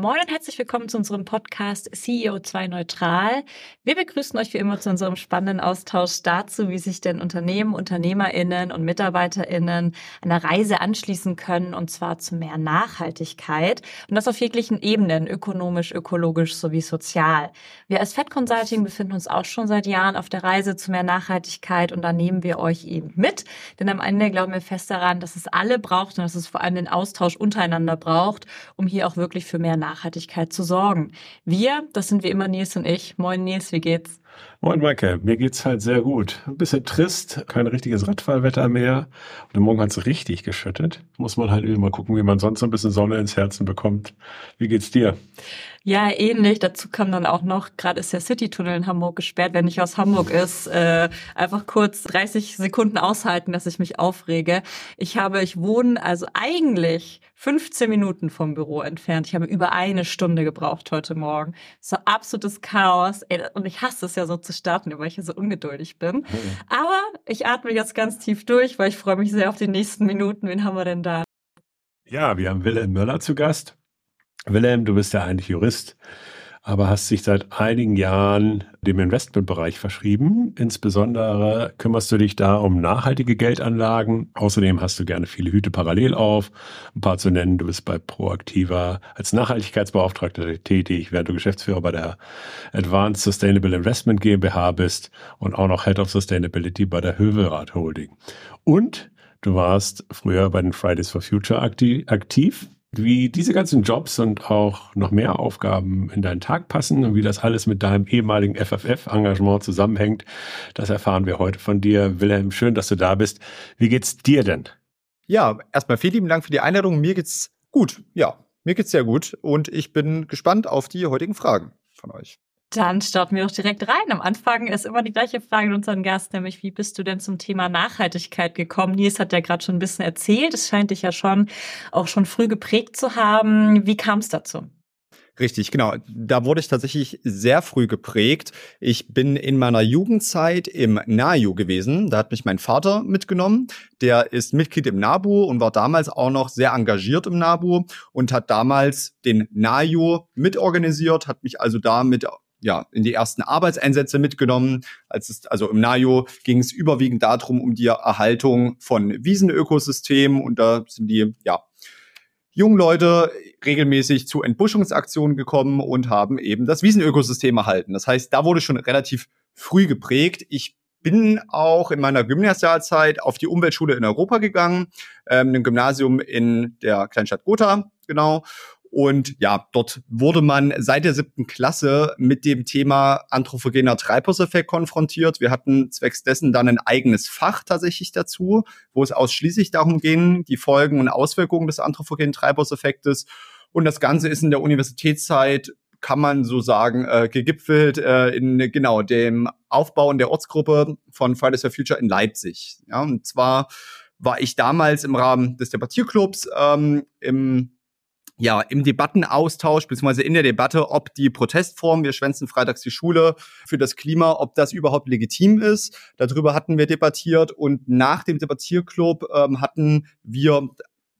Moin und herzlich willkommen zu unserem Podcast CEO2 Neutral. Wir begrüßen euch wie immer zu unserem spannenden Austausch dazu, wie sich denn Unternehmen, UnternehmerInnen und MitarbeiterInnen einer Reise anschließen können und zwar zu mehr Nachhaltigkeit und das auf jeglichen Ebenen, ökonomisch, ökologisch sowie sozial. Wir als Fed Consulting befinden uns auch schon seit Jahren auf der Reise zu mehr Nachhaltigkeit und da nehmen wir euch eben mit, denn am Ende glauben wir fest daran, dass es alle braucht und dass es vor allem den Austausch untereinander braucht, um hier auch wirklich für mehr Nachhaltigkeit zu sorgen. Wir, das sind wie immer Nils und ich. Moin Nils, wie geht's? Moin Maike, mir geht's halt sehr gut. Ein bisschen trist, kein richtiges Radfahrwetter mehr. Und Morgen hat's richtig geschüttet. Muss man halt mal gucken, wie man sonst so ein bisschen Sonne ins Herzen bekommt. Wie geht's dir? Ja, ähnlich. Dazu kam dann auch noch, gerade ist der Citytunnel in Hamburg gesperrt. Wenn ich aus Hamburg ist, äh, einfach kurz 30 Sekunden aushalten, dass ich mich aufrege. Ich habe, ich wohne also eigentlich 15 Minuten vom Büro entfernt. Ich habe über eine Stunde gebraucht heute Morgen. So absolutes Chaos. Und ich hasse es ja so zu starten, weil ich ja so ungeduldig bin. Aber ich atme jetzt ganz tief durch, weil ich freue mich sehr auf die nächsten Minuten. Wen haben wir denn da? Ja, wir haben Wilhelm Möller zu Gast. Wilhelm, du bist ja eigentlich Jurist, aber hast dich seit einigen Jahren dem Investmentbereich verschrieben. Insbesondere kümmerst du dich da um nachhaltige Geldanlagen. Außerdem hast du gerne viele Hüte parallel auf. Ein paar zu nennen, du bist bei Proaktiva als Nachhaltigkeitsbeauftragter tätig, während du Geschäftsführer bei der Advanced Sustainable Investment GmbH bist und auch noch Head of Sustainability bei der Hövelrad Holding. Und du warst früher bei den Fridays for Future aktiv wie diese ganzen Jobs und auch noch mehr Aufgaben in deinen Tag passen und wie das alles mit deinem ehemaligen FFF-Engagement zusammenhängt, das erfahren wir heute von dir. Wilhelm, schön, dass du da bist. Wie geht's dir denn? Ja, erstmal vielen lieben Dank für die Einladung. Mir geht's gut. Ja, mir geht's sehr gut und ich bin gespannt auf die heutigen Fragen von euch. Dann starten wir auch direkt rein. Am Anfang ist immer die gleiche Frage an unseren Gast, nämlich wie bist du denn zum Thema Nachhaltigkeit gekommen? Nils hat ja gerade schon ein bisschen erzählt. Es scheint dich ja schon auch schon früh geprägt zu haben. Wie kam es dazu? Richtig, genau. Da wurde ich tatsächlich sehr früh geprägt. Ich bin in meiner Jugendzeit im NAJU gewesen. Da hat mich mein Vater mitgenommen. Der ist Mitglied im NABU und war damals auch noch sehr engagiert im NABU und hat damals den NAJU mitorganisiert, hat mich also damit ja, in die ersten Arbeitseinsätze mitgenommen. Als es, also im NAJO ging es überwiegend darum, um die Erhaltung von Wiesenökosystemen und da sind die, ja, jungen Leute regelmäßig zu Entbuschungsaktionen gekommen und haben eben das Wiesenökosystem erhalten. Das heißt, da wurde schon relativ früh geprägt. Ich bin auch in meiner Gymnasialzeit auf die Umweltschule in Europa gegangen, ähm, ein Gymnasium in der Kleinstadt Gotha, genau. Und ja, dort wurde man seit der siebten Klasse mit dem Thema anthropogener Treibhauseffekt konfrontiert. Wir hatten zwecks dessen dann ein eigenes Fach tatsächlich dazu, wo es ausschließlich darum ging, die Folgen und Auswirkungen des anthropogenen Treibhauseffektes. Und das Ganze ist in der Universitätszeit kann man so sagen, äh, gegipfelt äh, in genau dem Aufbau in der Ortsgruppe von Fridays for Future in Leipzig. Ja, und zwar war ich damals im Rahmen des Debattierclubs ähm, im ja, im Debattenaustausch, beziehungsweise in der Debatte, ob die Protestform, wir schwänzen freitags die Schule für das Klima, ob das überhaupt legitim ist. Darüber hatten wir debattiert und nach dem Debattierclub ähm, hatten wir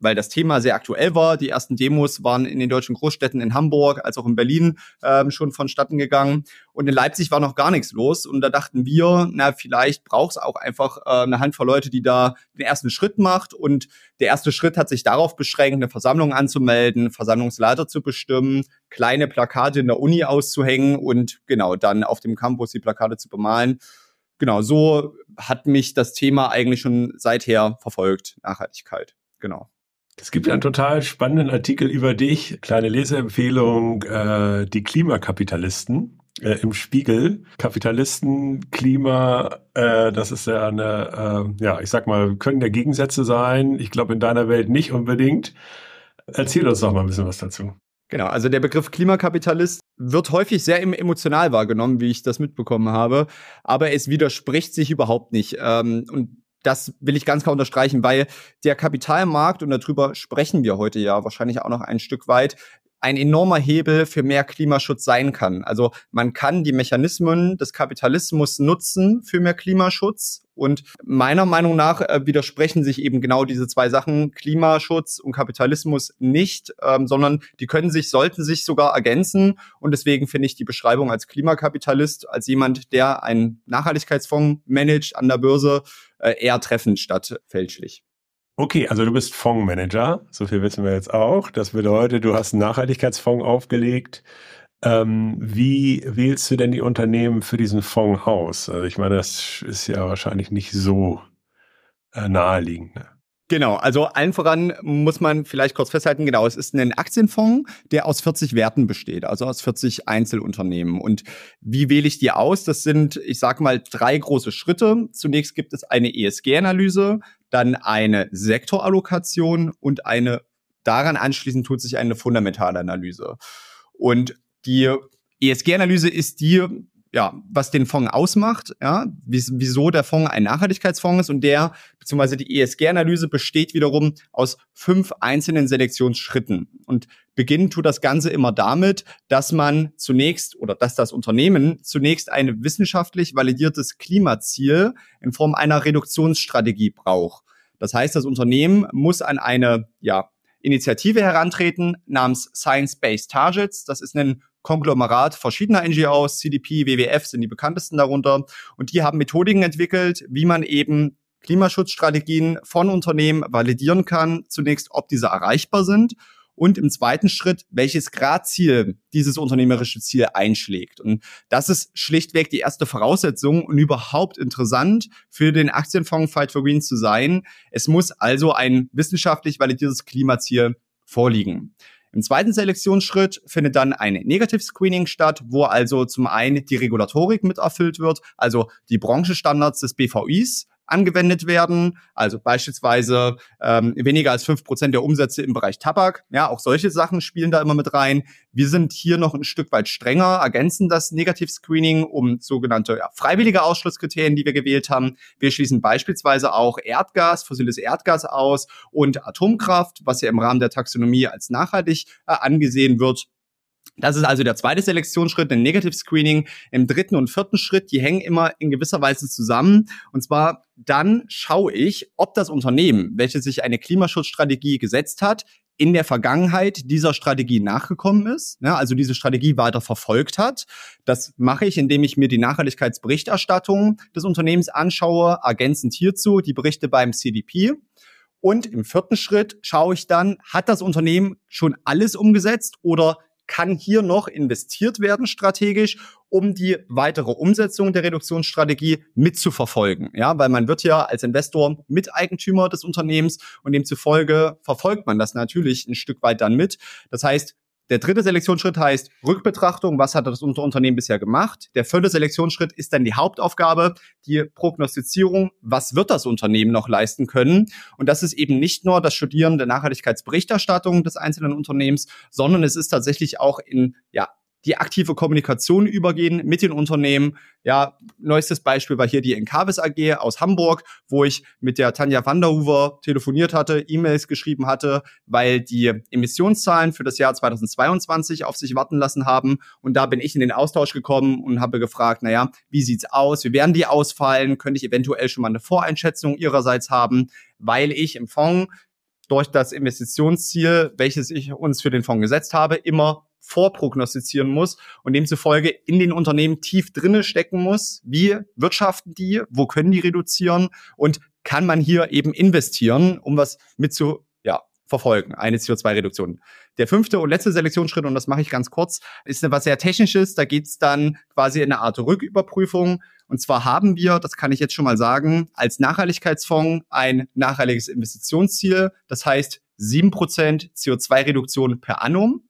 weil das Thema sehr aktuell war. Die ersten Demos waren in den deutschen Großstädten in Hamburg als auch in Berlin ähm, schon vonstatten gegangen. Und in Leipzig war noch gar nichts los. Und da dachten wir, na, vielleicht braucht es auch einfach äh, eine Handvoll Leute, die da den ersten Schritt macht. Und der erste Schritt hat sich darauf beschränkt, eine Versammlung anzumelden, Versammlungsleiter zu bestimmen, kleine Plakate in der Uni auszuhängen und genau dann auf dem Campus die Plakate zu bemalen. Genau, so hat mich das Thema eigentlich schon seither verfolgt, Nachhaltigkeit. Genau. Es gibt einen total spannenden Artikel über dich, kleine Leseempfehlung, äh, die Klimakapitalisten äh, im Spiegel. Kapitalisten, Klima, äh, das ist ja eine, äh, ja, ich sag mal, können der Gegensätze sein. Ich glaube in deiner Welt nicht unbedingt. Erzähl uns doch mal ein bisschen was dazu. Genau, also der Begriff Klimakapitalist wird häufig sehr emotional wahrgenommen, wie ich das mitbekommen habe, aber es widerspricht sich überhaupt nicht. Ähm, und das will ich ganz klar unterstreichen, weil der Kapitalmarkt, und darüber sprechen wir heute ja wahrscheinlich auch noch ein Stück weit, ein enormer Hebel für mehr Klimaschutz sein kann. Also man kann die Mechanismen des Kapitalismus nutzen für mehr Klimaschutz. Und meiner Meinung nach äh, widersprechen sich eben genau diese zwei Sachen, Klimaschutz und Kapitalismus nicht, ähm, sondern die können sich, sollten sich sogar ergänzen. Und deswegen finde ich die Beschreibung als Klimakapitalist, als jemand, der einen Nachhaltigkeitsfonds managt an der Börse, eher treffend statt fälschlich. Okay, also du bist Fondsmanager, so viel wissen wir jetzt auch. Das bedeutet, du hast einen Nachhaltigkeitsfonds aufgelegt. Ähm, wie wählst du denn die Unternehmen für diesen Fonds aus? Also ich meine, das ist ja wahrscheinlich nicht so äh, naheliegend. Ne? Genau, also allen voran muss man vielleicht kurz festhalten, genau, es ist ein Aktienfonds, der aus 40 Werten besteht, also aus 40 Einzelunternehmen. Und wie wähle ich die aus? Das sind, ich sage mal, drei große Schritte. Zunächst gibt es eine ESG-Analyse, dann eine Sektorallokation und eine daran anschließend tut sich eine fundamentale Analyse. Und die ESG-Analyse ist die ja, was den Fonds ausmacht, ja, wieso der Fonds ein Nachhaltigkeitsfonds ist und der, beziehungsweise die ESG-Analyse besteht wiederum aus fünf einzelnen Selektionsschritten. Und beginnen tut das Ganze immer damit, dass man zunächst oder dass das Unternehmen zunächst ein wissenschaftlich validiertes Klimaziel in Form einer Reduktionsstrategie braucht. Das heißt, das Unternehmen muss an eine, ja, Initiative herantreten namens Science-Based Targets. Das ist ein Konglomerat verschiedener NGOs, CDP, WWF sind die bekanntesten darunter. Und die haben Methodiken entwickelt, wie man eben Klimaschutzstrategien von Unternehmen validieren kann. Zunächst, ob diese erreichbar sind und im zweiten Schritt, welches Gradziel dieses unternehmerische Ziel einschlägt. Und das ist schlichtweg die erste Voraussetzung und überhaupt interessant für den Aktienfonds Fight for Green zu sein. Es muss also ein wissenschaftlich validiertes Klimaziel vorliegen. Im zweiten Selektionsschritt findet dann ein Negative Screening statt, wo also zum einen die Regulatorik mit erfüllt wird, also die Branchenstandards des BVIs angewendet werden. Also beispielsweise ähm, weniger als fünf Prozent der Umsätze im Bereich Tabak. Ja, auch solche Sachen spielen da immer mit rein. Wir sind hier noch ein Stück weit strenger, ergänzen das Negative Screening um sogenannte ja, freiwillige Ausschlusskriterien, die wir gewählt haben. Wir schließen beispielsweise auch Erdgas, fossiles Erdgas aus und Atomkraft, was ja im Rahmen der Taxonomie als nachhaltig äh, angesehen wird. Das ist also der zweite Selektionsschritt, ein Negative Screening. Im dritten und vierten Schritt, die hängen immer in gewisser Weise zusammen. Und zwar dann schaue ich, ob das Unternehmen, welches sich eine Klimaschutzstrategie gesetzt hat, in der Vergangenheit dieser Strategie nachgekommen ist, ja, also diese Strategie weiter verfolgt hat. Das mache ich, indem ich mir die Nachhaltigkeitsberichterstattung des Unternehmens anschaue, ergänzend hierzu die Berichte beim CDP. Und im vierten Schritt schaue ich dann, hat das Unternehmen schon alles umgesetzt oder kann hier noch investiert werden strategisch, um die weitere Umsetzung der Reduktionsstrategie mitzuverfolgen. Ja, weil man wird ja als Investor Miteigentümer des Unternehmens und demzufolge verfolgt man das natürlich ein Stück weit dann mit. Das heißt, der dritte Selektionsschritt heißt Rückbetrachtung, was hat das Unternehmen bisher gemacht. Der vierte Selektionsschritt ist dann die Hauptaufgabe, die Prognostizierung, was wird das Unternehmen noch leisten können. Und das ist eben nicht nur das Studieren der Nachhaltigkeitsberichterstattung des einzelnen Unternehmens, sondern es ist tatsächlich auch in ja, die aktive Kommunikation übergehen mit den Unternehmen. Ja, neuestes Beispiel war hier die Encarvis AG aus Hamburg, wo ich mit der Tanja Vanderhoever telefoniert hatte, E-Mails geschrieben hatte, weil die Emissionszahlen für das Jahr 2022 auf sich warten lassen haben. Und da bin ich in den Austausch gekommen und habe gefragt, naja, wie sieht's aus? Wie werden die ausfallen? Könnte ich eventuell schon mal eine Voreinschätzung ihrerseits haben? Weil ich im Fonds durch das Investitionsziel, welches ich uns für den Fonds gesetzt habe, immer vorprognostizieren muss und demzufolge in den Unternehmen tief drinne stecken muss. Wie wirtschaften die? Wo können die reduzieren? Und kann man hier eben investieren, um was mit zu ja, verfolgen, eine CO2-Reduktion. Der fünfte und letzte Selektionsschritt, und das mache ich ganz kurz, ist etwas sehr Technisches. Da geht es dann quasi in eine Art Rücküberprüfung. Und zwar haben wir, das kann ich jetzt schon mal sagen, als Nachhaltigkeitsfonds ein nachhaltiges Investitionsziel. Das heißt, sieben Prozent CO2-Reduktion per annum.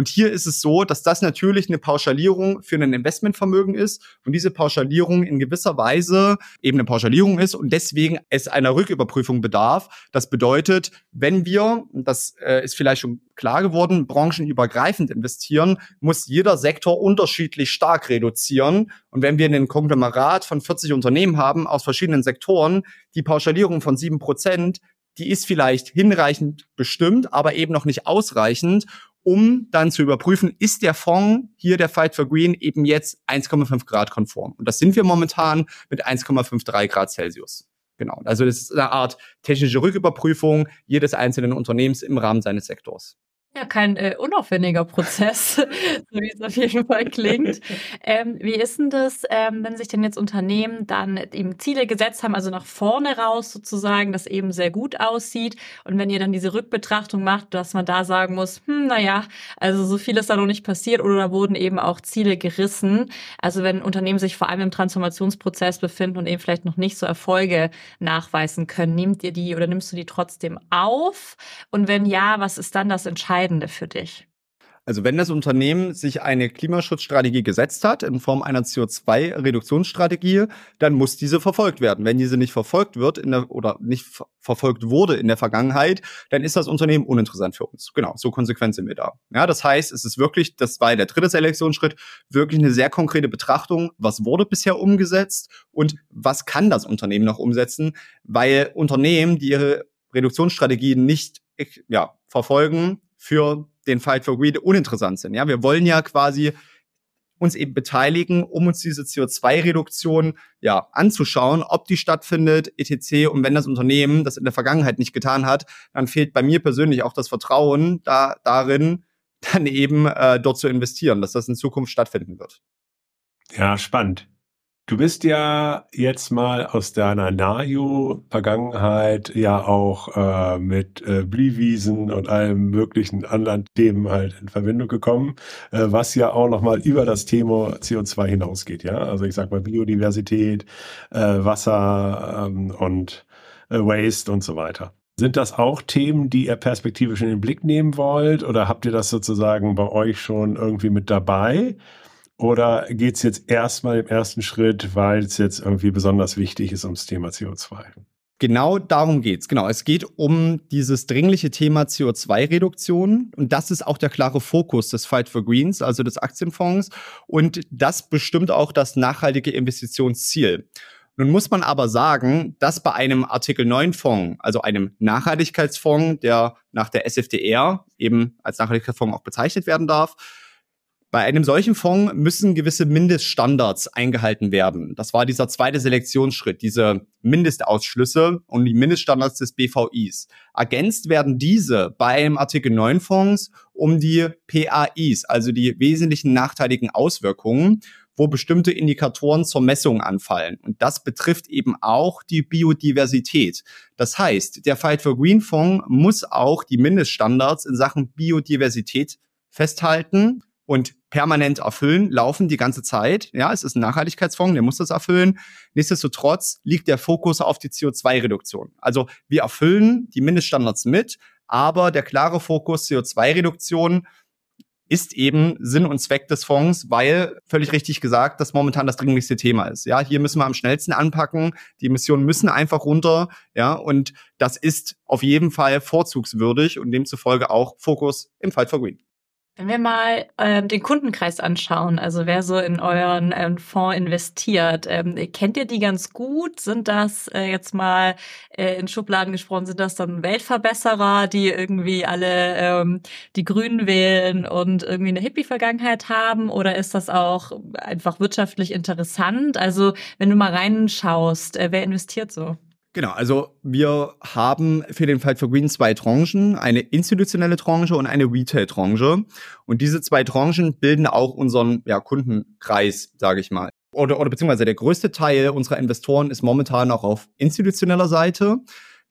Und hier ist es so, dass das natürlich eine Pauschalierung für ein Investmentvermögen ist und diese Pauschalierung in gewisser Weise eben eine Pauschalierung ist und deswegen es einer Rücküberprüfung bedarf. Das bedeutet, wenn wir, das äh, ist vielleicht schon klar geworden, branchenübergreifend investieren, muss jeder Sektor unterschiedlich stark reduzieren. Und wenn wir einen Konglomerat von 40 Unternehmen haben aus verschiedenen Sektoren, die Pauschalierung von sieben Prozent, die ist vielleicht hinreichend bestimmt, aber eben noch nicht ausreichend. Um dann zu überprüfen, ist der Fonds hier der Fight for Green eben jetzt 1,5 Grad konform. Und das sind wir momentan mit 1,53 Grad Celsius. Genau. Also das ist eine Art technische Rücküberprüfung jedes einzelnen Unternehmens im Rahmen seines Sektors. Ja, kein äh, unaufwendiger Prozess, so wie es auf jeden Fall klingt. Ähm, wie ist denn das, ähm, wenn sich denn jetzt Unternehmen dann eben Ziele gesetzt haben, also nach vorne raus sozusagen, das eben sehr gut aussieht und wenn ihr dann diese Rückbetrachtung macht, dass man da sagen muss, hm, naja, also so viel ist da noch nicht passiert oder da wurden eben auch Ziele gerissen. Also wenn Unternehmen sich vor allem im Transformationsprozess befinden und eben vielleicht noch nicht so Erfolge nachweisen können, nehmt ihr die oder nimmst du die trotzdem auf? Und wenn ja, was ist dann das Entscheidende? Entscheidende für dich? Also wenn das Unternehmen sich eine Klimaschutzstrategie gesetzt hat in Form einer CO2-Reduktionsstrategie, dann muss diese verfolgt werden. Wenn diese nicht verfolgt wird in der, oder nicht verfolgt wurde in der Vergangenheit, dann ist das Unternehmen uninteressant für uns. Genau, so konsequent sind wir da. Ja, das heißt, es ist wirklich, das war der dritte Selektionsschritt, wirklich eine sehr konkrete Betrachtung, was wurde bisher umgesetzt und was kann das Unternehmen noch umsetzen, weil Unternehmen, die ihre Reduktionsstrategien nicht ja, verfolgen, für den Fight for Greed uninteressant sind. Ja, wir wollen ja quasi uns eben beteiligen, um uns diese CO2-Reduktion ja anzuschauen, ob die stattfindet, etc. Und wenn das Unternehmen das in der Vergangenheit nicht getan hat, dann fehlt bei mir persönlich auch das Vertrauen da, darin, dann eben äh, dort zu investieren, dass das in Zukunft stattfinden wird. Ja, spannend. Du bist ja jetzt mal aus deiner NAJU-Vergangenheit ja auch äh, mit äh, Blühwiesen und allem möglichen anderen Themen halt in Verbindung gekommen, äh, was ja auch nochmal über das Thema CO2 hinausgeht, ja. Also ich sag mal Biodiversität, äh, Wasser ähm, und äh, Waste und so weiter. Sind das auch Themen, die ihr perspektivisch in den Blick nehmen wollt oder habt ihr das sozusagen bei euch schon irgendwie mit dabei? Oder geht es jetzt erstmal im ersten Schritt, weil es jetzt irgendwie besonders wichtig ist ums Thema CO2? Genau darum geht's. Genau, es geht um dieses dringliche Thema CO2-Reduktion und das ist auch der klare Fokus des Fight for Greens, also des Aktienfonds und das bestimmt auch das nachhaltige Investitionsziel. Nun muss man aber sagen, dass bei einem Artikel 9 Fonds, also einem Nachhaltigkeitsfonds, der nach der SFDR eben als Nachhaltigkeitsfonds auch bezeichnet werden darf, bei einem solchen Fonds müssen gewisse Mindeststandards eingehalten werden. Das war dieser zweite Selektionsschritt, diese Mindestausschlüsse und die Mindeststandards des BVIs. Ergänzt werden diese bei einem Artikel 9 Fonds um die PAIs, also die wesentlichen nachteiligen Auswirkungen, wo bestimmte Indikatoren zur Messung anfallen. Und das betrifft eben auch die Biodiversität. Das heißt, der Fight for Green Fonds muss auch die Mindeststandards in Sachen Biodiversität festhalten und permanent erfüllen, laufen die ganze Zeit. Ja, es ist ein Nachhaltigkeitsfonds, der muss das erfüllen. Nichtsdestotrotz liegt der Fokus auf die CO2-Reduktion. Also wir erfüllen die Mindeststandards mit, aber der klare Fokus CO2-Reduktion ist eben Sinn und Zweck des Fonds, weil völlig richtig gesagt, das momentan das dringlichste Thema ist. Ja, hier müssen wir am schnellsten anpacken. Die Emissionen müssen einfach runter. Ja, und das ist auf jeden Fall vorzugswürdig und demzufolge auch Fokus im Fight for Green. Wenn wir mal ähm, den Kundenkreis anschauen, also wer so in euren ähm, Fonds investiert, ähm, kennt ihr die ganz gut? Sind das äh, jetzt mal äh, in Schubladen gesprochen, sind das dann Weltverbesserer, die irgendwie alle ähm, die Grünen wählen und irgendwie eine Hippie-Vergangenheit haben? Oder ist das auch einfach wirtschaftlich interessant? Also wenn du mal reinschaust, äh, wer investiert so? Genau, also wir haben für den Fight for Green zwei Tranchen, eine institutionelle Tranche und eine Retail-Tranche. Und diese zwei Tranchen bilden auch unseren ja, Kundenkreis, sage ich mal. Oder, oder beziehungsweise der größte Teil unserer Investoren ist momentan auch auf institutioneller Seite,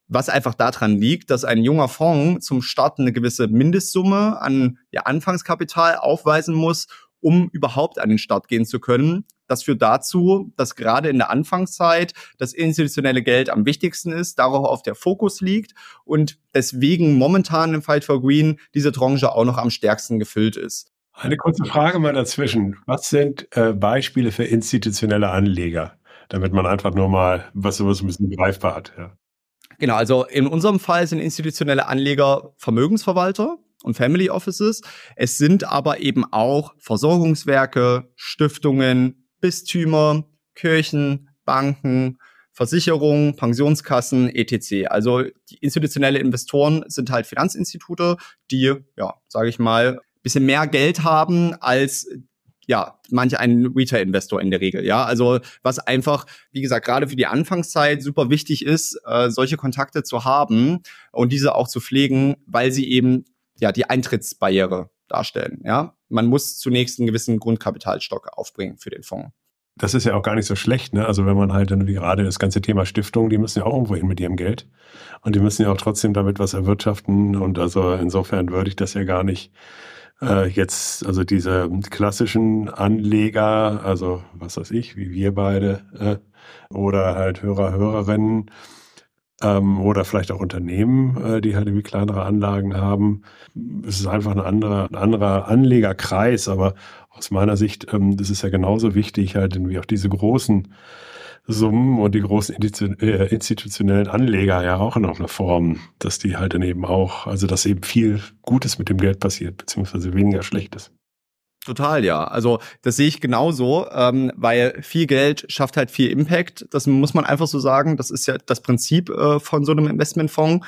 was einfach daran liegt, dass ein junger Fonds zum Start eine gewisse Mindestsumme an ja, Anfangskapital aufweisen muss, um überhaupt an den Start gehen zu können. Das führt dazu, dass gerade in der Anfangszeit das institutionelle Geld am wichtigsten ist, darauf auf der Fokus liegt und deswegen momentan im Fight for Green diese Tranche auch noch am stärksten gefüllt ist. Eine kurze Frage mal dazwischen. Was sind äh, Beispiele für institutionelle Anleger? Damit man einfach nur mal was sowas ein bisschen greifbar hat. Ja. Genau, also in unserem Fall sind institutionelle Anleger Vermögensverwalter, und Family Offices. Es sind aber eben auch Versorgungswerke, Stiftungen, Bistümer, Kirchen, Banken, Versicherungen, Pensionskassen, etc. Also die institutionelle Investoren sind halt Finanzinstitute, die, ja, sage ich mal, bisschen mehr Geld haben als ja, manch ein Retail-Investor in der Regel, ja. Also was einfach, wie gesagt, gerade für die Anfangszeit super wichtig ist, äh, solche Kontakte zu haben und diese auch zu pflegen, weil sie eben ja die Eintrittsbarriere darstellen, ja. Man muss zunächst einen gewissen Grundkapitalstock aufbringen für den Fonds. Das ist ja auch gar nicht so schlecht, ne? Also wenn man halt dann wie gerade das ganze Thema Stiftung, die müssen ja auch irgendwo hin mit ihrem Geld. Und die müssen ja auch trotzdem damit was erwirtschaften. Und also insofern würde ich das ja gar nicht äh, jetzt, also diese klassischen Anleger, also was weiß ich, wie wir beide, äh, oder halt Hörer, Hörerinnen, ähm, oder vielleicht auch Unternehmen, äh, die halt irgendwie kleinere Anlagen haben. Es ist einfach ein anderer, ein anderer Anlegerkreis, aber aus meiner Sicht, ähm, das ist ja genauso wichtig, halt irgendwie auch diese großen Summen und die großen äh, institutionellen Anleger ja auch in einer Form, dass die halt dann eben auch, also dass eben viel Gutes mit dem Geld passiert, beziehungsweise weniger Schlechtes. Total, ja. Also das sehe ich genauso, ähm, weil viel Geld schafft halt viel Impact. Das muss man einfach so sagen. Das ist ja das Prinzip äh, von so einem Investmentfonds.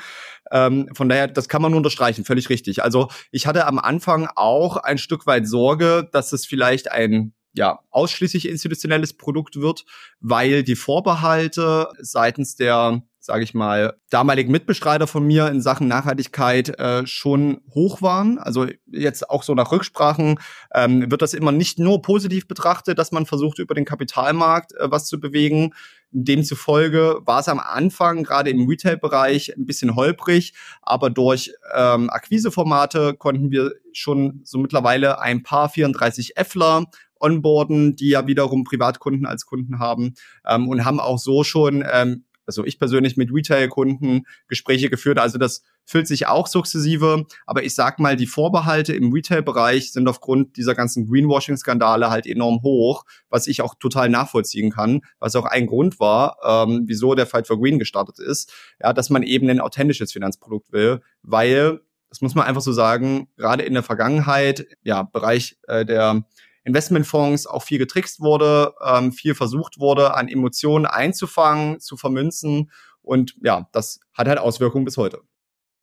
Ähm, von daher, das kann man nur unterstreichen, völlig richtig. Also ich hatte am Anfang auch ein Stück weit Sorge, dass es vielleicht ein ja, ausschließlich institutionelles Produkt wird, weil die Vorbehalte seitens der sage ich mal, damaligen Mitbestreiter von mir in Sachen Nachhaltigkeit äh, schon hoch waren. Also jetzt auch so nach Rücksprachen ähm, wird das immer nicht nur positiv betrachtet, dass man versucht, über den Kapitalmarkt äh, was zu bewegen. Demzufolge war es am Anfang gerade im Retail-Bereich ein bisschen holprig, aber durch ähm, Akquiseformate konnten wir schon so mittlerweile ein paar 34 Fler onboarden, die ja wiederum Privatkunden als Kunden haben ähm, und haben auch so schon, ähm, also ich persönlich mit Retail-Kunden Gespräche geführt. Also das füllt sich auch sukzessive. Aber ich sag mal, die Vorbehalte im Retail-Bereich sind aufgrund dieser ganzen Greenwashing-Skandale halt enorm hoch, was ich auch total nachvollziehen kann, was auch ein Grund war, ähm, wieso der Fight for Green gestartet ist, ja, dass man eben ein authentisches Finanzprodukt will, weil das muss man einfach so sagen, gerade in der Vergangenheit, ja, Bereich äh, der Investmentfonds auch viel getrickst wurde, ähm, viel versucht wurde, an Emotionen einzufangen, zu vermünzen. Und ja, das hat halt Auswirkungen bis heute.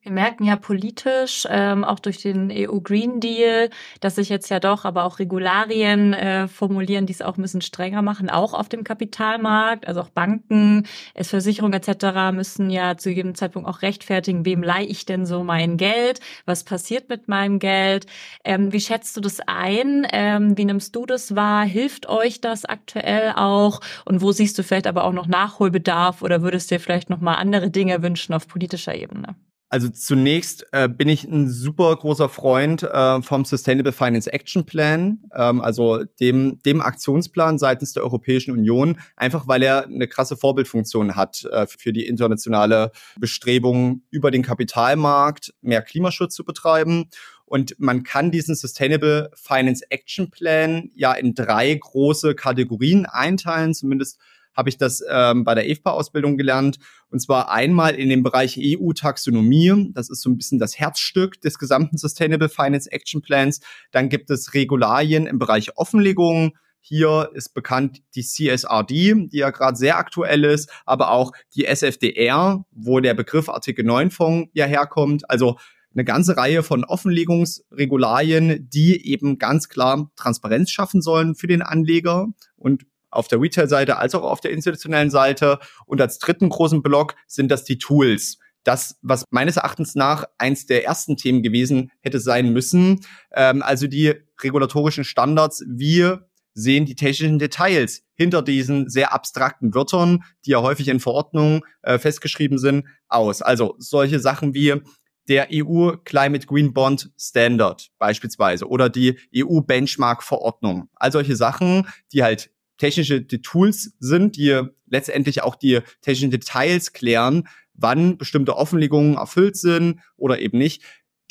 Wir merken ja politisch, ähm, auch durch den EU Green Deal, dass sich jetzt ja doch aber auch Regularien äh, formulieren, die es auch ein bisschen strenger machen, auch auf dem Kapitalmarkt. Also auch Banken, Versicherungen etc. müssen ja zu jedem Zeitpunkt auch rechtfertigen, wem leihe ich denn so mein Geld? Was passiert mit meinem Geld? Ähm, wie schätzt du das ein? Ähm, wie nimmst du das wahr? Hilft euch das aktuell auch? Und wo siehst du vielleicht aber auch noch Nachholbedarf oder würdest dir vielleicht noch mal andere Dinge wünschen auf politischer Ebene? Also zunächst äh, bin ich ein super großer Freund äh, vom Sustainable Finance Action Plan, ähm, also dem, dem Aktionsplan seitens der Europäischen Union, einfach weil er eine krasse Vorbildfunktion hat äh, für die internationale Bestrebung über den Kapitalmarkt mehr Klimaschutz zu betreiben. Und man kann diesen Sustainable Finance Action Plan ja in drei große Kategorien einteilen, zumindest habe ich das ähm, bei der EFPA-Ausbildung gelernt. Und zwar einmal in dem Bereich EU-Taxonomie. Das ist so ein bisschen das Herzstück des gesamten Sustainable Finance Action Plans. Dann gibt es Regularien im Bereich Offenlegung. Hier ist bekannt die CSRD, die ja gerade sehr aktuell ist, aber auch die SFDR, wo der Begriff Artikel 9 Fonds ja herkommt. Also eine ganze Reihe von Offenlegungsregularien, die eben ganz klar Transparenz schaffen sollen für den Anleger und auf der Retail-Seite als auch auf der institutionellen Seite. Und als dritten großen Block sind das die Tools. Das, was meines Erachtens nach eins der ersten Themen gewesen hätte sein müssen. Ähm, also die regulatorischen Standards. Wie sehen die technischen Details hinter diesen sehr abstrakten Wörtern, die ja häufig in Verordnungen äh, festgeschrieben sind, aus? Also solche Sachen wie der EU Climate Green Bond Standard beispielsweise oder die EU Benchmark Verordnung. All solche Sachen, die halt technische Tools sind, die letztendlich auch die technischen Details klären, wann bestimmte Offenlegungen erfüllt sind oder eben nicht.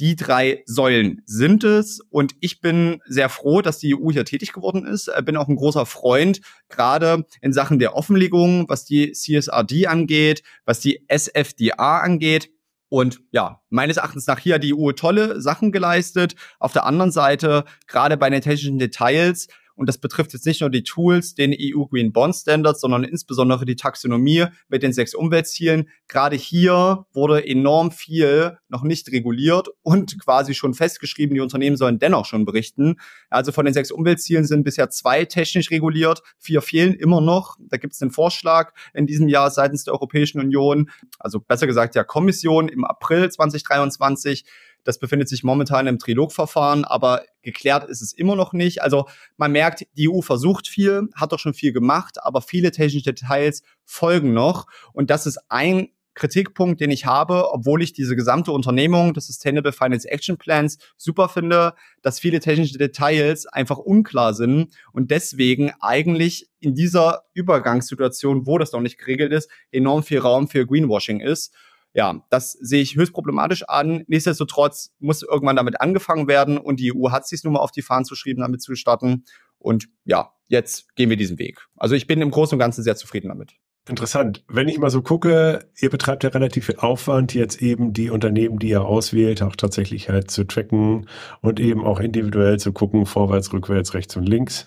Die drei Säulen sind es und ich bin sehr froh, dass die EU hier tätig geworden ist. Bin auch ein großer Freund, gerade in Sachen der Offenlegung, was die CSRD angeht, was die SFDA angeht. Und ja, meines Erachtens nach hier hat die EU tolle Sachen geleistet. Auf der anderen Seite, gerade bei den technischen Details, Und das betrifft jetzt nicht nur die Tools, den EU Green Bond Standards, sondern insbesondere die Taxonomie mit den sechs Umweltzielen. Gerade hier wurde enorm viel noch nicht reguliert und quasi schon festgeschrieben, die Unternehmen sollen dennoch schon berichten. Also von den sechs Umweltzielen sind bisher zwei technisch reguliert, vier fehlen immer noch. Da gibt es den Vorschlag in diesem Jahr seitens der Europäischen Union, also besser gesagt der Kommission im April 2023. Das befindet sich momentan im Trilogverfahren, aber geklärt ist es immer noch nicht. Also man merkt, die EU versucht viel, hat doch schon viel gemacht, aber viele technische Details folgen noch. Und das ist ein Kritikpunkt, den ich habe, obwohl ich diese gesamte Unternehmung des Sustainable Finance Action Plans super finde, dass viele technische Details einfach unklar sind und deswegen eigentlich in dieser Übergangssituation, wo das noch nicht geregelt ist, enorm viel Raum für Greenwashing ist. Ja, das sehe ich höchst problematisch an. Nichtsdestotrotz muss irgendwann damit angefangen werden und die EU hat sich nun mal auf die Fahnen geschrieben, damit zu starten. Und ja, jetzt gehen wir diesen Weg. Also ich bin im Großen und Ganzen sehr zufrieden damit. Interessant. Wenn ich mal so gucke, ihr betreibt ja relativ viel Aufwand, jetzt eben die Unternehmen, die ihr auswählt, auch tatsächlich halt zu tracken und eben auch individuell zu gucken, vorwärts, rückwärts, rechts und links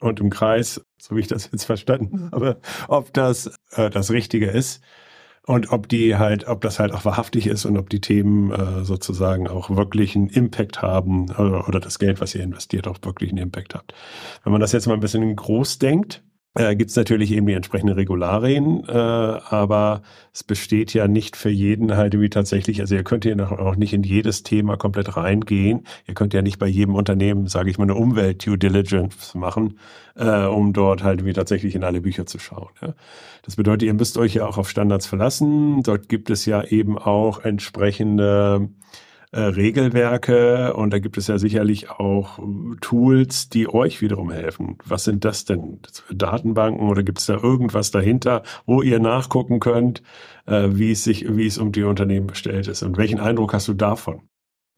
und im Kreis, so wie ich das jetzt verstanden habe, ob das äh, das Richtige ist und ob die halt, ob das halt auch wahrhaftig ist und ob die Themen äh, sozusagen auch wirklich einen Impact haben oder, oder das Geld, was ihr investiert, auch wirklich einen Impact hat. Wenn man das jetzt mal ein bisschen groß denkt, äh, gibt es natürlich eben die entsprechenden Regularien, äh, aber es besteht ja nicht für jeden halt wie tatsächlich, also ihr könnt ja auch nicht in jedes Thema komplett reingehen. Ihr könnt ja nicht bei jedem Unternehmen, sage ich mal, eine Umwelt-Due Diligence machen, äh, um dort halt wie tatsächlich in alle Bücher zu schauen. Ja. Das bedeutet, ihr müsst euch ja auch auf Standards verlassen. Dort gibt es ja eben auch entsprechende äh, Regelwerke und da gibt es ja sicherlich auch äh, Tools, die euch wiederum helfen. Was sind das denn? Datenbanken oder gibt es da irgendwas dahinter, wo ihr nachgucken könnt, äh, wie es sich, wie es um die Unternehmen bestellt ist? Und welchen Eindruck hast du davon?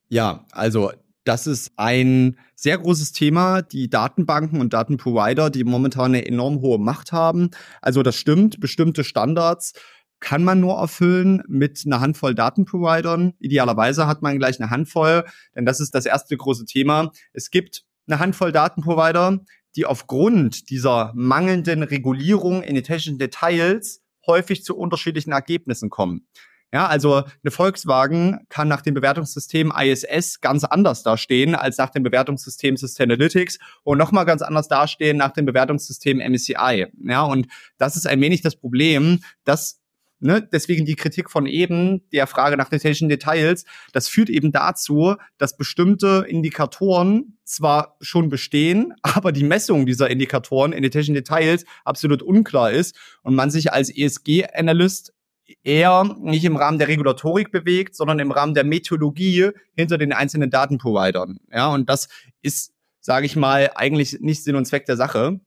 Ja, also das ist ein sehr großes Thema, die Datenbanken und Datenprovider, die momentan eine enorm hohe Macht haben. Also das stimmt, bestimmte Standards kann man nur erfüllen mit einer Handvoll Datenprovidern. Idealerweise hat man gleich eine Handvoll, denn das ist das erste große Thema. Es gibt eine Handvoll Datenprovider, die aufgrund dieser mangelnden Regulierung in den technischen Details häufig zu unterschiedlichen Ergebnissen kommen. Ja, also eine Volkswagen kann nach dem Bewertungssystem ISS ganz anders dastehen als nach dem Bewertungssystem Sustainalytics und nochmal ganz anders dastehen nach dem Bewertungssystem MSCI. Ja, und das ist ein wenig das Problem, dass Ne? Deswegen die Kritik von eben, der Frage nach technischen Details, das führt eben dazu, dass bestimmte Indikatoren zwar schon bestehen, aber die Messung dieser Indikatoren in den technischen Details absolut unklar ist und man sich als ESG-Analyst eher nicht im Rahmen der Regulatorik bewegt, sondern im Rahmen der Methodologie hinter den einzelnen Datenprovidern. Ja, und das ist, sage ich mal, eigentlich nicht Sinn und Zweck der Sache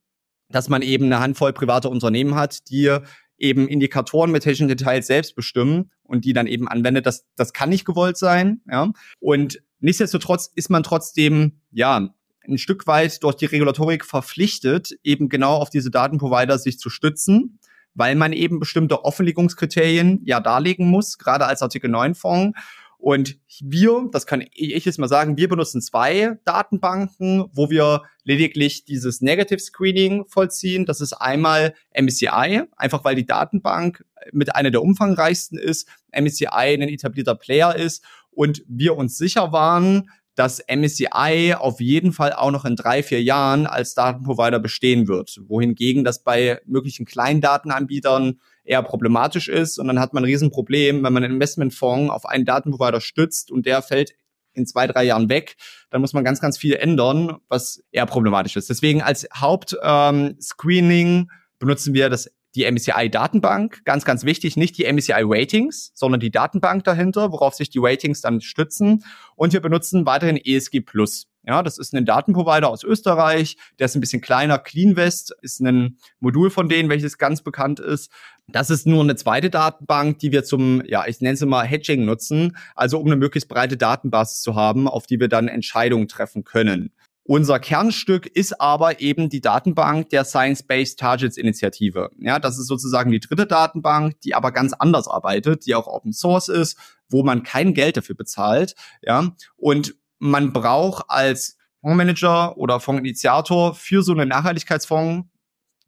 dass man eben eine Handvoll privater Unternehmen hat, die eben Indikatoren mit technischen Details selbst bestimmen und die dann eben anwendet. Das, das kann nicht gewollt sein. Ja? Und nichtsdestotrotz ist man trotzdem, ja, ein Stück weit durch die Regulatorik verpflichtet, eben genau auf diese Datenprovider sich zu stützen, weil man eben bestimmte Offenlegungskriterien ja darlegen muss, gerade als Artikel 9 Fonds. Und wir, das kann ich jetzt mal sagen, wir benutzen zwei Datenbanken, wo wir lediglich dieses Negative Screening vollziehen. Das ist einmal MSCI, einfach weil die Datenbank mit einer der umfangreichsten ist, MSCI ein etablierter Player ist und wir uns sicher waren, dass MSCI auf jeden Fall auch noch in drei, vier Jahren als Datenprovider bestehen wird. Wohingegen das bei möglichen Kleindatenanbietern eher problematisch ist. Und dann hat man ein Riesenproblem, wenn man einen Investmentfonds auf einen Datenprovider stützt und der fällt in zwei, drei Jahren weg, dann muss man ganz, ganz viel ändern, was eher problematisch ist. Deswegen als Hauptscreening ähm, benutzen wir das die MSCI-Datenbank, ganz, ganz wichtig, nicht die MSCI-Ratings, sondern die Datenbank dahinter, worauf sich die Ratings dann stützen. Und wir benutzen weiterhin ESG Plus. Ja, das ist ein Datenprovider aus Österreich, der ist ein bisschen kleiner. CleanVest ist ein Modul von denen, welches ganz bekannt ist. Das ist nur eine zweite Datenbank, die wir zum, ja, ich nenne es mal Hedging nutzen, also um eine möglichst breite Datenbasis zu haben, auf die wir dann Entscheidungen treffen können. Unser Kernstück ist aber eben die Datenbank der Science-Based Targets Initiative. Ja, das ist sozusagen die dritte Datenbank, die aber ganz anders arbeitet, die auch Open Source ist, wo man kein Geld dafür bezahlt. Ja, und man braucht als Fondsmanager oder Fondsinitiator für so einen Nachhaltigkeitsfonds,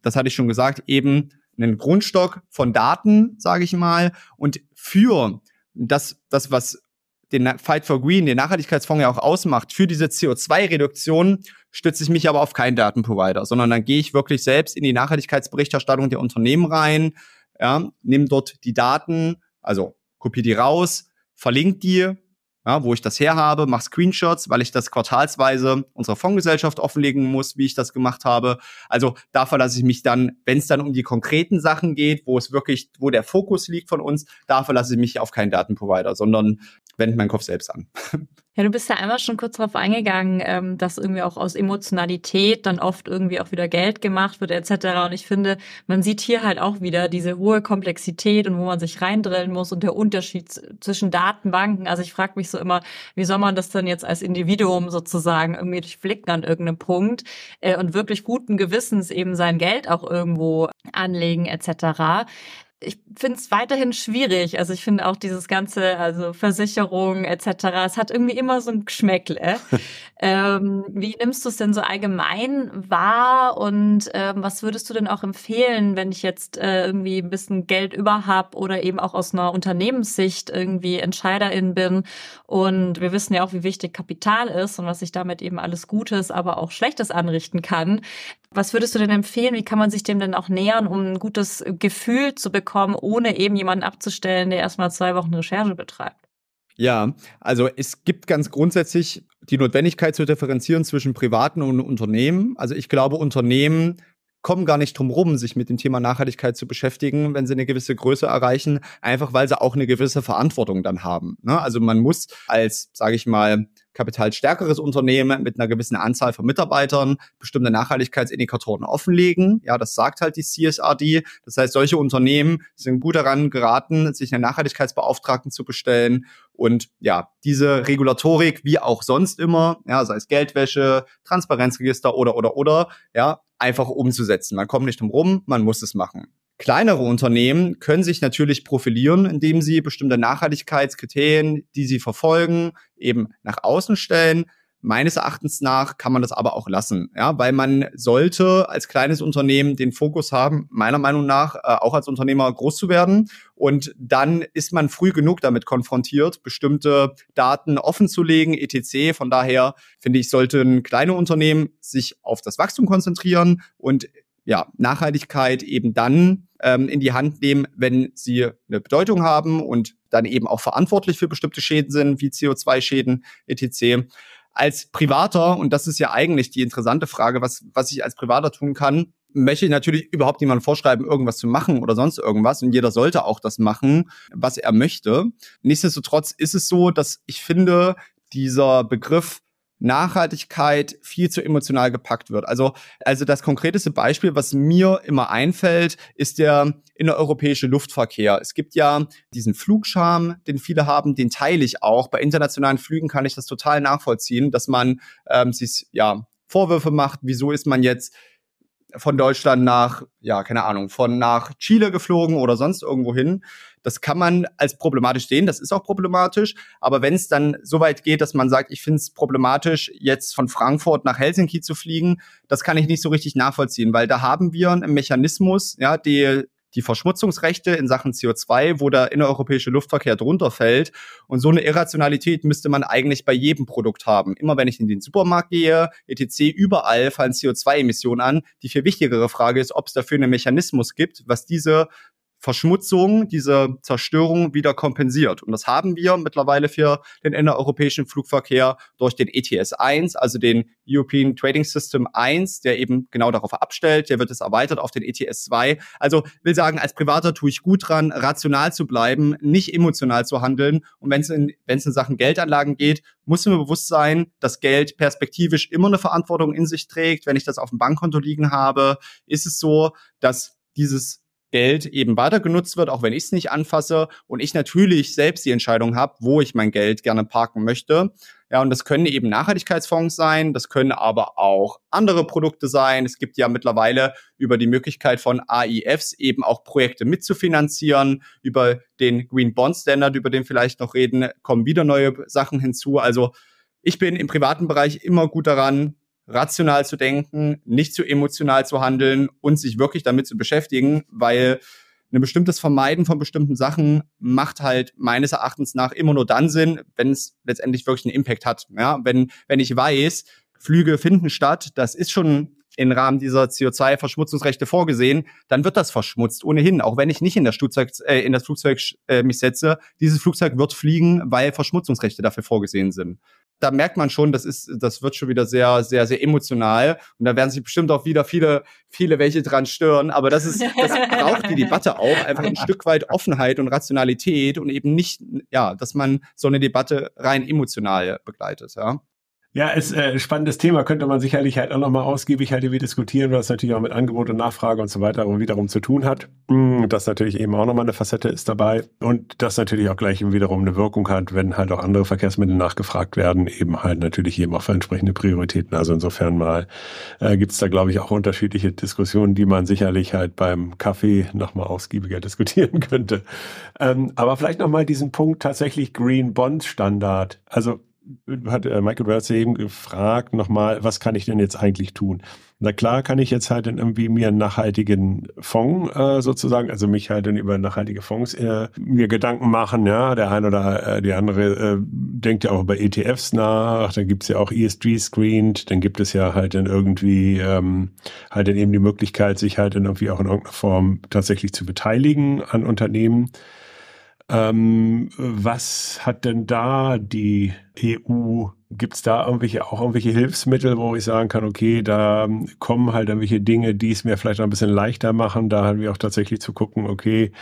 das hatte ich schon gesagt, eben einen Grundstock von Daten, sage ich mal, und für das, das, was den Fight for Green, den Nachhaltigkeitsfonds ja auch ausmacht, für diese CO2-Reduktion stütze ich mich aber auf keinen Datenprovider, sondern dann gehe ich wirklich selbst in die Nachhaltigkeitsberichterstattung der Unternehmen rein, ja, nehme dort die Daten, also kopiere die raus, verlinke die, ja, wo ich das herhabe, mache Screenshots, weil ich das quartalsweise unserer Fondsgesellschaft offenlegen muss, wie ich das gemacht habe. Also da verlasse ich mich dann, wenn es dann um die konkreten Sachen geht, wo es wirklich, wo der Fokus liegt von uns, da verlasse ich mich auf keinen Datenprovider, sondern wende meinen Kopf selbst an. Ja, du bist ja einmal schon kurz darauf eingegangen, ähm, dass irgendwie auch aus Emotionalität dann oft irgendwie auch wieder Geld gemacht wird etc. Und ich finde, man sieht hier halt auch wieder diese hohe Komplexität und wo man sich reindrillen muss und der Unterschied zwischen Datenbanken. Also ich frage mich so immer, wie soll man das denn jetzt als Individuum sozusagen irgendwie durchblicken an irgendeinem Punkt äh, und wirklich guten Gewissens eben sein Geld auch irgendwo anlegen etc ich finde es weiterhin schwierig. Also ich finde auch dieses ganze, also Versicherung etc., es hat irgendwie immer so ein Geschmäckle. ähm, wie nimmst du es denn so allgemein wahr und ähm, was würdest du denn auch empfehlen, wenn ich jetzt äh, irgendwie ein bisschen Geld über habe oder eben auch aus einer Unternehmenssicht irgendwie Entscheiderin bin und wir wissen ja auch, wie wichtig Kapital ist und was ich damit eben alles Gutes, aber auch Schlechtes anrichten kann. Was würdest du denn empfehlen? Wie kann man sich dem denn auch nähern, um ein gutes Gefühl zu bekommen, ohne eben jemanden abzustellen, der erstmal zwei Wochen Recherche betreibt? Ja, also es gibt ganz grundsätzlich die Notwendigkeit zu differenzieren zwischen privaten und Unternehmen. Also ich glaube, Unternehmen kommen gar nicht drum rum, sich mit dem Thema Nachhaltigkeit zu beschäftigen, wenn sie eine gewisse Größe erreichen, einfach weil sie auch eine gewisse Verantwortung dann haben. Ne? Also man muss als, sage ich mal, kapitalstärkeres Unternehmen mit einer gewissen Anzahl von Mitarbeitern bestimmte Nachhaltigkeitsindikatoren offenlegen. Ja, das sagt halt die CSRD. Das heißt, solche Unternehmen sind gut daran geraten, sich einen Nachhaltigkeitsbeauftragten zu bestellen und ja, diese Regulatorik, wie auch sonst immer, ja, sei es Geldwäsche, Transparenzregister oder, oder, oder, ja, einfach umzusetzen. Man kommt nicht drum rum, man muss es machen. Kleinere Unternehmen können sich natürlich profilieren, indem sie bestimmte Nachhaltigkeitskriterien, die sie verfolgen, eben nach außen stellen. Meines Erachtens nach kann man das aber auch lassen, ja, weil man sollte als kleines Unternehmen den Fokus haben, meiner Meinung nach, äh, auch als Unternehmer groß zu werden. Und dann ist man früh genug damit konfrontiert, bestimmte Daten offen zu legen, etc. Von daher finde ich, sollten kleine Unternehmen sich auf das Wachstum konzentrieren und ja, Nachhaltigkeit eben dann ähm, in die Hand nehmen, wenn sie eine Bedeutung haben und dann eben auch verantwortlich für bestimmte Schäden sind, wie CO2-Schäden, etc. Als Privater, und das ist ja eigentlich die interessante Frage, was, was ich als Privater tun kann, möchte ich natürlich überhaupt niemandem vorschreiben, irgendwas zu machen oder sonst irgendwas. Und jeder sollte auch das machen, was er möchte. Nichtsdestotrotz ist es so, dass ich finde, dieser Begriff Nachhaltigkeit viel zu emotional gepackt wird. Also, also das konkreteste Beispiel, was mir immer einfällt, ist der innereuropäische Luftverkehr. Es gibt ja diesen Flugscham, den viele haben, den teile ich auch. Bei internationalen Flügen kann ich das total nachvollziehen, dass man ähm, sich ja Vorwürfe macht, wieso ist man jetzt von Deutschland nach, ja, keine Ahnung, von nach Chile geflogen oder sonst irgendwo hin. Das kann man als problematisch sehen, das ist auch problematisch. Aber wenn es dann so weit geht, dass man sagt, ich finde es problematisch, jetzt von Frankfurt nach Helsinki zu fliegen, das kann ich nicht so richtig nachvollziehen, weil da haben wir einen Mechanismus, ja, die die Verschmutzungsrechte in Sachen CO2, wo der innereuropäische Luftverkehr drunter fällt. Und so eine Irrationalität müsste man eigentlich bei jedem Produkt haben. Immer wenn ich in den Supermarkt gehe, etc., überall fallen CO2-Emissionen an. Die viel wichtigere Frage ist, ob es dafür einen Mechanismus gibt, was diese Verschmutzung, diese Zerstörung wieder kompensiert. Und das haben wir mittlerweile für den innereuropäischen Flugverkehr durch den ETS 1, also den European Trading System 1, der eben genau darauf abstellt. Der wird es erweitert auf den ETS 2. Also will sagen, als Privater tue ich gut dran, rational zu bleiben, nicht emotional zu handeln. Und wenn es in, wenn es in Sachen Geldanlagen geht, muss mir bewusst sein, dass Geld perspektivisch immer eine Verantwortung in sich trägt. Wenn ich das auf dem Bankkonto liegen habe, ist es so, dass dieses Geld eben weiter genutzt wird, auch wenn ich es nicht anfasse und ich natürlich selbst die Entscheidung habe, wo ich mein Geld gerne parken möchte. Ja, und das können eben Nachhaltigkeitsfonds sein, das können aber auch andere Produkte sein. Es gibt ja mittlerweile über die Möglichkeit von AIFs eben auch Projekte mitzufinanzieren. Über den Green Bond Standard, über den vielleicht noch reden, kommen wieder neue Sachen hinzu. Also Ich bin im privaten Bereich immer gut daran, rational zu denken, nicht zu emotional zu handeln und sich wirklich damit zu beschäftigen, weil ein bestimmtes Vermeiden von bestimmten Sachen macht halt meines Erachtens nach immer nur dann Sinn, wenn es letztendlich wirklich einen Impact hat. Ja, wenn, wenn ich weiß, Flüge finden statt, das ist schon im Rahmen dieser CO2-Verschmutzungsrechte vorgesehen, dann wird das verschmutzt ohnehin, auch wenn ich nicht in das Flugzeug, äh, in das Flugzeug äh, mich setze. Dieses Flugzeug wird fliegen, weil Verschmutzungsrechte dafür vorgesehen sind. Da merkt man schon, das ist, das wird schon wieder sehr, sehr, sehr emotional. Und da werden sich bestimmt auch wieder viele, viele welche dran stören. Aber das ist, das braucht die Debatte auch. Einfach ein Stück weit Offenheit und Rationalität und eben nicht, ja, dass man so eine Debatte rein emotional begleitet, ja. Ja, ist äh, spannendes Thema, könnte man sicherlich halt auch nochmal ausgiebig halt irgendwie diskutieren, was natürlich auch mit Angebot und Nachfrage und so weiter wiederum zu tun hat. Mm, das natürlich eben auch nochmal eine Facette ist dabei und das natürlich auch gleich wiederum eine Wirkung hat, wenn halt auch andere Verkehrsmittel nachgefragt werden, eben halt natürlich eben auch für entsprechende Prioritäten. Also insofern mal äh, gibt es da, glaube ich, auch unterschiedliche Diskussionen, die man sicherlich halt beim Kaffee nochmal ausgiebiger diskutieren könnte. Ähm, aber vielleicht nochmal diesen Punkt tatsächlich Green Bond Standard. Also hat äh, Michael Wells eben gefragt nochmal, was kann ich denn jetzt eigentlich tun? Na klar kann ich jetzt halt dann irgendwie mir einen nachhaltigen Fonds äh, sozusagen, also mich halt dann über nachhaltige Fonds äh, mir Gedanken machen, ja, der eine oder äh, die andere äh, denkt ja auch über ETFs nach, dann gibt's ja auch ESG screened, dann gibt es ja halt dann irgendwie ähm, halt dann eben die Möglichkeit, sich halt dann irgendwie auch in irgendeiner Form tatsächlich zu beteiligen an Unternehmen. Ähm, was hat denn da die EU? Gibt es da irgendwelche auch irgendwelche Hilfsmittel, wo ich sagen kann, okay, da kommen halt irgendwelche Dinge, die es mir vielleicht ein bisschen leichter machen, da haben wir auch tatsächlich zu gucken, okay,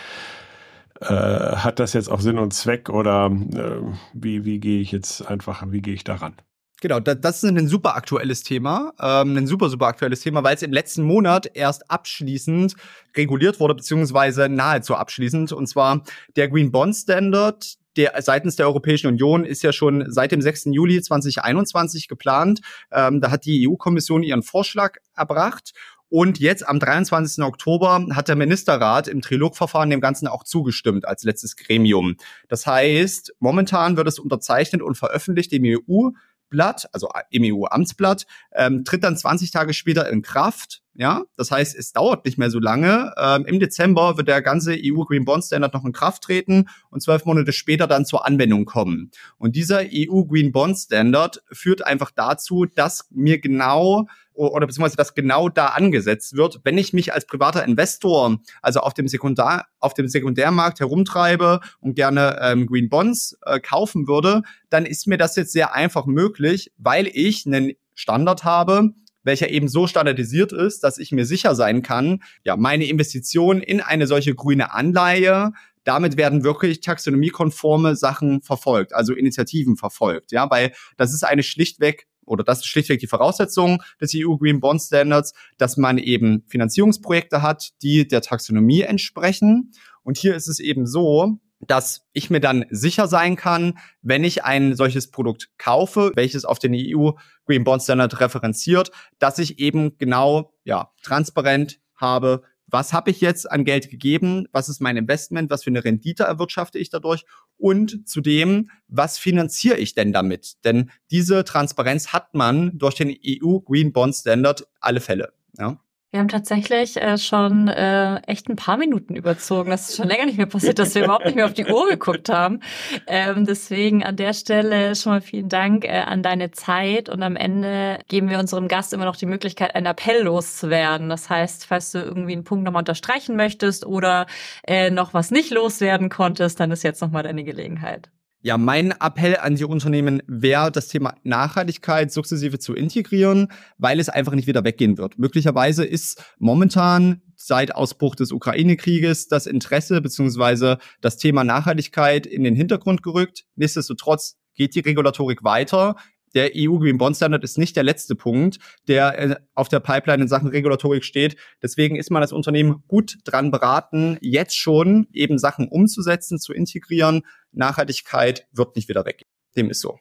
äh, hat das jetzt auch Sinn und Zweck oder äh, wie, wie gehe ich jetzt einfach, wie gehe ich daran? Genau, das ist ein super aktuelles Thema, ähm, ein super, super aktuelles Thema, weil es im letzten Monat erst abschließend reguliert wurde, beziehungsweise nahezu abschließend. Und zwar der Green Bond Standard, der seitens der Europäischen Union ist ja schon seit dem 6. Juli 2021 geplant. Ähm, da hat die EU-Kommission ihren Vorschlag erbracht. Und jetzt am 23. Oktober hat der Ministerrat im Trilogverfahren dem Ganzen auch zugestimmt als letztes Gremium. Das heißt, momentan wird es unterzeichnet und veröffentlicht im EU Blatt, also im EU-Amtsblatt, ähm, tritt dann 20 Tage später in Kraft. Ja, das heißt, es dauert nicht mehr so lange. Ähm, Im Dezember wird der ganze EU Green Bond Standard noch in Kraft treten und zwölf Monate später dann zur Anwendung kommen. Und dieser EU Green Bond Standard führt einfach dazu, dass mir genau oder beziehungsweise das genau da angesetzt wird, wenn ich mich als privater Investor also auf dem Sekundar auf dem Sekundärmarkt herumtreibe und gerne ähm, Green Bonds äh, kaufen würde, dann ist mir das jetzt sehr einfach möglich, weil ich einen Standard habe, welcher eben so standardisiert ist, dass ich mir sicher sein kann, ja, meine Investition in eine solche grüne Anleihe damit werden wirklich taxonomiekonforme Sachen verfolgt, also Initiativen verfolgt, ja, weil das ist eine schlichtweg oder das ist schlichtweg die Voraussetzung des EU Green Bond Standards, dass man eben Finanzierungsprojekte hat, die der Taxonomie entsprechen. Und hier ist es eben so, dass ich mir dann sicher sein kann, wenn ich ein solches Produkt kaufe, welches auf den EU Green Bond Standard referenziert, dass ich eben genau, ja, transparent habe, was habe ich jetzt an Geld gegeben, was ist mein Investment, was für eine Rendite erwirtschafte ich dadurch und zudem, was finanziere ich denn damit? Denn diese Transparenz hat man durch den EU Green Bond Standard alle Fälle. Ja. Wir haben tatsächlich äh, schon äh, echt ein paar Minuten überzogen. Das ist schon länger nicht mehr passiert, dass wir überhaupt nicht mehr auf die Uhr geguckt haben. Ähm, deswegen an der Stelle schon mal vielen Dank äh, an deine Zeit. Und am Ende geben wir unserem Gast immer noch die Möglichkeit, einen Appell loszuwerden. Das heißt, falls du irgendwie einen Punkt nochmal unterstreichen möchtest oder äh, noch was nicht loswerden konntest, dann ist jetzt nochmal deine Gelegenheit. Ja, mein Appell an die Unternehmen wäre, das Thema Nachhaltigkeit sukzessive zu integrieren, weil es einfach nicht wieder weggehen wird. Möglicherweise ist momentan seit Ausbruch des Ukraine-Krieges das Interesse beziehungsweise das Thema Nachhaltigkeit in den Hintergrund gerückt. Nichtsdestotrotz geht die Regulatorik weiter der EU Green Bond Standard ist nicht der letzte Punkt, der äh, auf der Pipeline in Sachen Regulatorik steht. Deswegen ist man als Unternehmen gut dran beraten, jetzt schon eben Sachen umzusetzen, zu integrieren. Nachhaltigkeit wird nicht wieder weg. Dem ist so.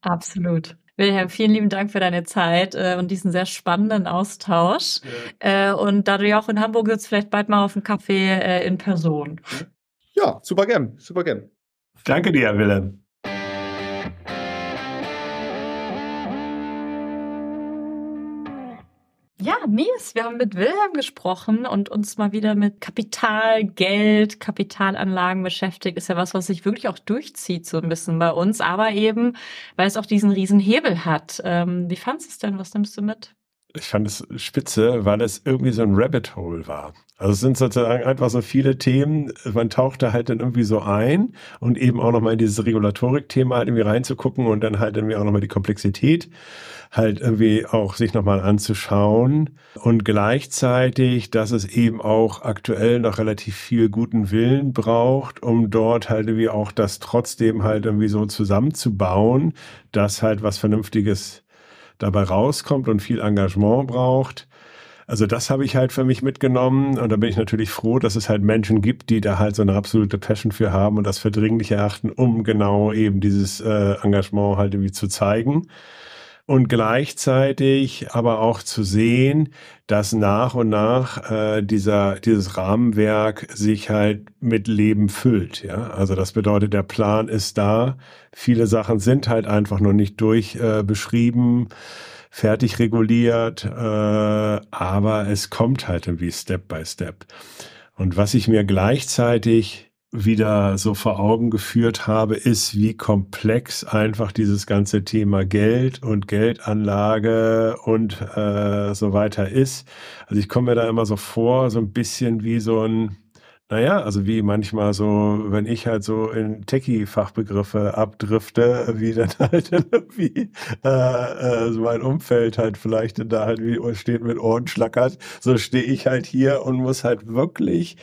Absolut. Wilhelm, vielen lieben Dank für deine Zeit äh, und diesen sehr spannenden Austausch. Ja. Äh, und da du ja auch in Hamburg sitzt, vielleicht bald mal auf einen Kaffee äh, in Person. Ja, super gern, super gern. Danke dir, Wilhelm. Ja, Nils, wir haben mit Wilhelm gesprochen und uns mal wieder mit Kapital, Geld, Kapitalanlagen beschäftigt. Ist ja was, was sich wirklich auch durchzieht so ein bisschen bei uns, aber eben, weil es auch diesen riesen Hebel hat. Ähm, wie fandest du es denn? Was nimmst du mit? Ich fand es spitze, weil es irgendwie so ein Rabbit Hole war. Also es sind sozusagen einfach so viele Themen, man taucht da halt dann irgendwie so ein und eben auch nochmal in dieses Regulatorik-Thema halt irgendwie reinzugucken und dann halt irgendwie auch nochmal die Komplexität halt irgendwie auch sich nochmal anzuschauen und gleichzeitig, dass es eben auch aktuell noch relativ viel guten Willen braucht, um dort halt irgendwie auch das trotzdem halt irgendwie so zusammenzubauen, dass halt was Vernünftiges dabei rauskommt und viel Engagement braucht. Also das habe ich halt für mich mitgenommen und da bin ich natürlich froh, dass es halt Menschen gibt, die da halt so eine absolute Passion für haben und das für dringlich erachten, um genau eben dieses äh, Engagement halt irgendwie zu zeigen und gleichzeitig aber auch zu sehen, dass nach und nach äh, dieser dieses Rahmenwerk sich halt mit Leben füllt. Ja, also das bedeutet, der Plan ist da. Viele Sachen sind halt einfach noch nicht durch äh, beschrieben, fertig reguliert, äh, aber es kommt halt irgendwie Step by Step. Und was ich mir gleichzeitig wieder so vor Augen geführt habe, ist, wie komplex einfach dieses ganze Thema Geld und Geldanlage und äh, so weiter ist. Also ich komme mir da immer so vor, so ein bisschen wie so ein naja, also wie manchmal so, wenn ich halt so in Techie-Fachbegriffe abdrifte, wie dann halt irgendwie äh, äh, so mein Umfeld halt vielleicht da halt wie steht mit Ohren schlackert, so stehe ich halt hier und muss halt wirklich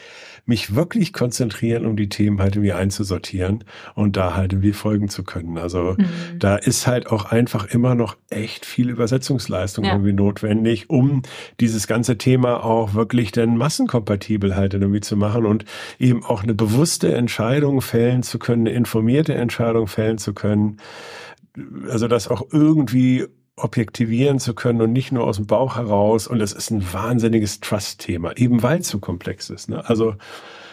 mich wirklich konzentrieren, um die Themen halt irgendwie einzusortieren und da halt irgendwie folgen zu können. Also mhm. da ist halt auch einfach immer noch echt viel Übersetzungsleistung ja. irgendwie notwendig, um dieses ganze Thema auch wirklich dann massenkompatibel halt irgendwie zu machen und eben auch eine bewusste Entscheidung fällen zu können, eine informierte Entscheidung fällen zu können. Also das auch irgendwie objektivieren zu können und nicht nur aus dem Bauch heraus. Und es ist ein wahnsinniges Trust-Thema, eben weil es so komplex ist. Ne? Also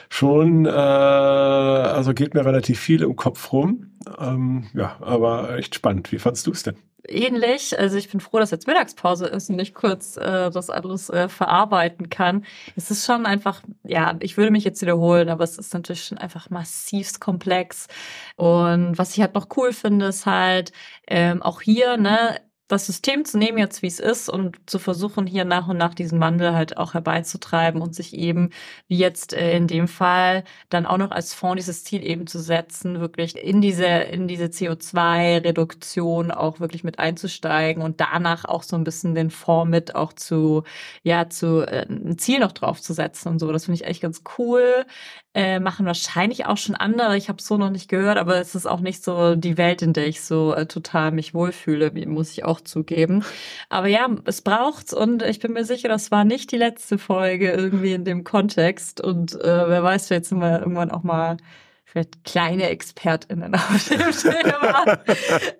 schon, äh, also geht mir relativ viel im Kopf rum. Ähm, ja, aber echt spannend. Wie fandst du es denn? ähnlich. Also ich bin froh, dass jetzt Mittagspause ist und ich kurz äh, das alles äh, verarbeiten kann. Es ist schon einfach, ja, ich würde mich jetzt wiederholen, aber es ist natürlich schon einfach massivst komplex. Und was ich halt noch cool finde, ist halt ähm, auch hier, ne, das System zu nehmen jetzt, wie es ist und zu versuchen, hier nach und nach diesen Wandel halt auch herbeizutreiben und sich eben, wie jetzt äh, in dem Fall, dann auch noch als Fonds dieses Ziel eben zu setzen, wirklich in diese, in diese CO2-Reduktion auch wirklich mit einzusteigen und danach auch so ein bisschen den Fonds mit auch zu, ja, zu äh, ein Ziel noch draufzusetzen und so. Das finde ich echt ganz cool. Äh, machen wahrscheinlich auch schon andere. Ich habe so noch nicht gehört, aber es ist auch nicht so die Welt, in der ich so äh, total mich wohlfühle, muss ich auch zugeben. Aber ja, es braucht's und ich bin mir sicher, das war nicht die letzte Folge irgendwie in dem Kontext. Und äh, wer weiß, vielleicht sind wir irgendwann auch mal vielleicht kleine ExpertInnen auf dem Thema,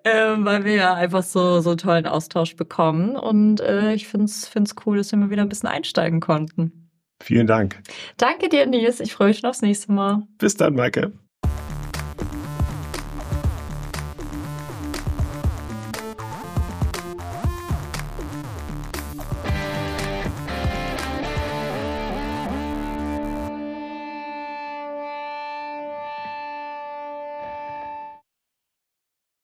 ähm, weil wir ja einfach so so tollen Austausch bekommen. Und äh, ich find's find's cool, dass wir mal wieder ein bisschen einsteigen konnten. Vielen Dank. Danke dir, Nils. Ich freue mich schon aufs nächste Mal. Bis dann, Maike.